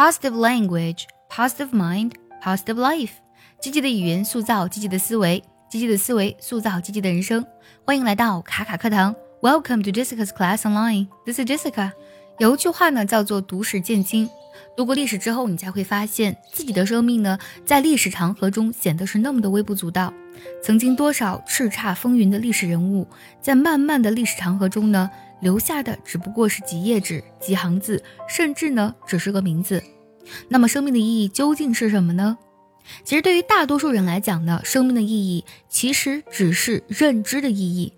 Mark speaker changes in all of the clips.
Speaker 1: positive language, positive mind, positive life。积极的语言塑造积极的思维，积极的思维塑造积极的人生。欢迎来到卡卡课堂，Welcome to Jessica's Class Online。This is Jessica。有一句话呢，叫做“读史见今”。读过历史之后，你才会发现自己的生命呢，在历史长河中显得是那么的微不足道。曾经多少叱咤风云的历史人物，在漫漫的历史长河中呢？留下的只不过是几页纸、几行字，甚至呢只是个名字。那么生命的意义究竟是什么呢？其实对于大多数人来讲呢，生命的意义其实只是认知的意义。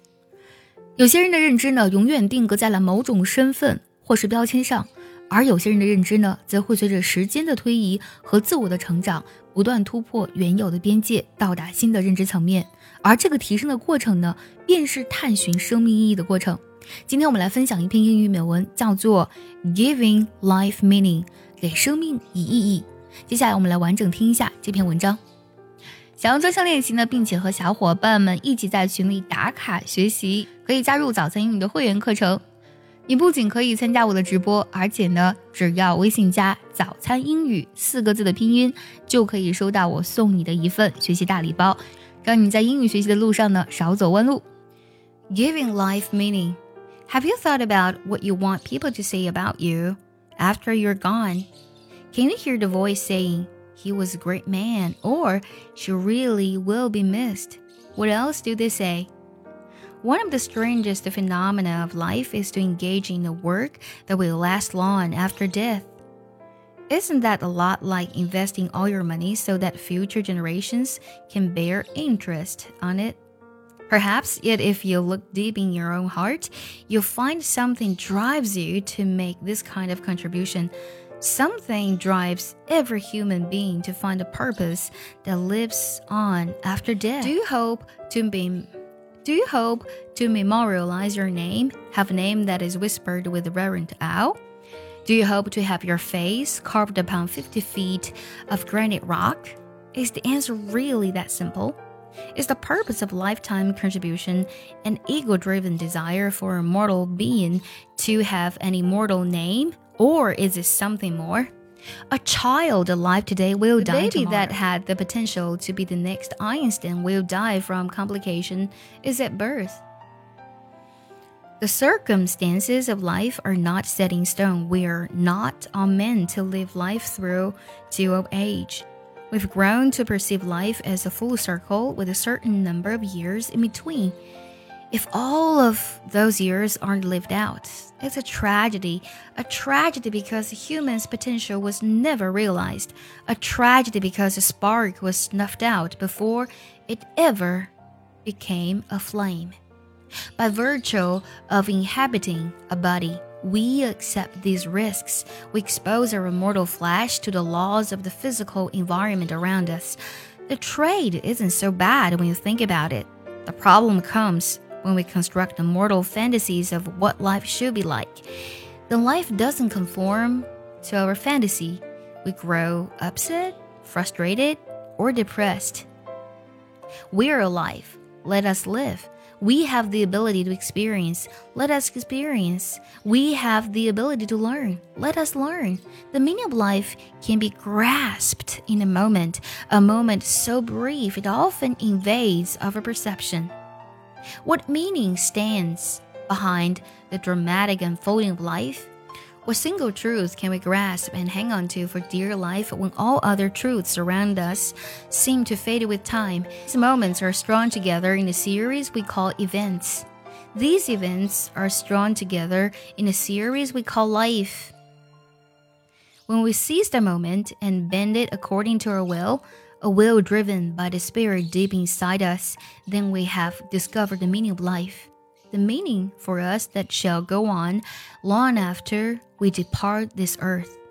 Speaker 1: 有些人的认知呢，永远定格在了某种身份或是标签上，而有些人的认知呢，则会随着时间的推移和自我的成长，不断突破原有的边界，到达新的认知层面。而这个提升的过程呢，便是探寻生命意义的过程。今天我们来分享一篇英语美文，叫做《Giving Life Meaning》，给生命以意义。接下来我们来完整听一下这篇文章。想要专项练习呢，并且和小伙伴们一起在群里打卡学习，可以加入早餐英语的会员课程。你不仅可以参加我的直播，而且呢，只要微信加“早餐英语”四个字的拼音，就可以收到我送你的一份学习大礼包，让你在英语学习的路上呢少走弯路。Giving Life Meaning。Have you thought about what you want people to say about you after you're gone? Can you hear the voice saying, he was a great man, or she really will be missed? What else do they say? One of the strangest phenomena of life is to engage in a work that will last long after death. Isn't that a lot like investing all your money so that future generations can bear interest on it? Perhaps, yet if you look deep in your own heart, you'll find something drives you to make this kind of contribution. Something drives every human being to find a purpose that lives on after death. Do you hope to be do you hope to memorialize your name, have a name that is whispered with reverent awe? Do you hope to have your face carved upon 50 feet of granite rock? Is the answer really that simple? Is the purpose of lifetime contribution an ego driven desire for a mortal being to have an immortal name, or is it something more? A child alive today will the die baby tomorrow. that had the potential to be the next Einstein will die from complication is at birth. The circumstances of life are not set in stone. We are not all meant to live life through to old age. We've grown to perceive life as a full circle with a certain number of years in between. If all of those years aren't lived out, it's a tragedy. A tragedy because human's potential was never realized. A tragedy because a spark was snuffed out before it ever became a flame. By virtue of inhabiting a body, we accept these risks. We expose our immortal flesh to the laws of the physical environment around us. The trade isn't so bad when you think about it. The problem comes when we construct immortal fantasies of what life should be like. Then life doesn't conform to our fantasy. We grow upset, frustrated, or depressed. We're alive. Let us live. We have the ability to experience. Let us experience. We have the ability to learn. Let us learn. The meaning of life can be grasped in a moment, a moment so brief it often invades our perception. What meaning stands behind the dramatic unfolding of life? What single truth can we grasp and hang on to for dear life when all other truths around us seem to fade with time? These moments are strung together in a series we call events. These events are strung together in a series we call life. When we seize the moment and bend it according to our will, a will driven by the spirit deep inside us, then we have discovered the meaning of life the meaning for us that shall go on long after we depart this earth.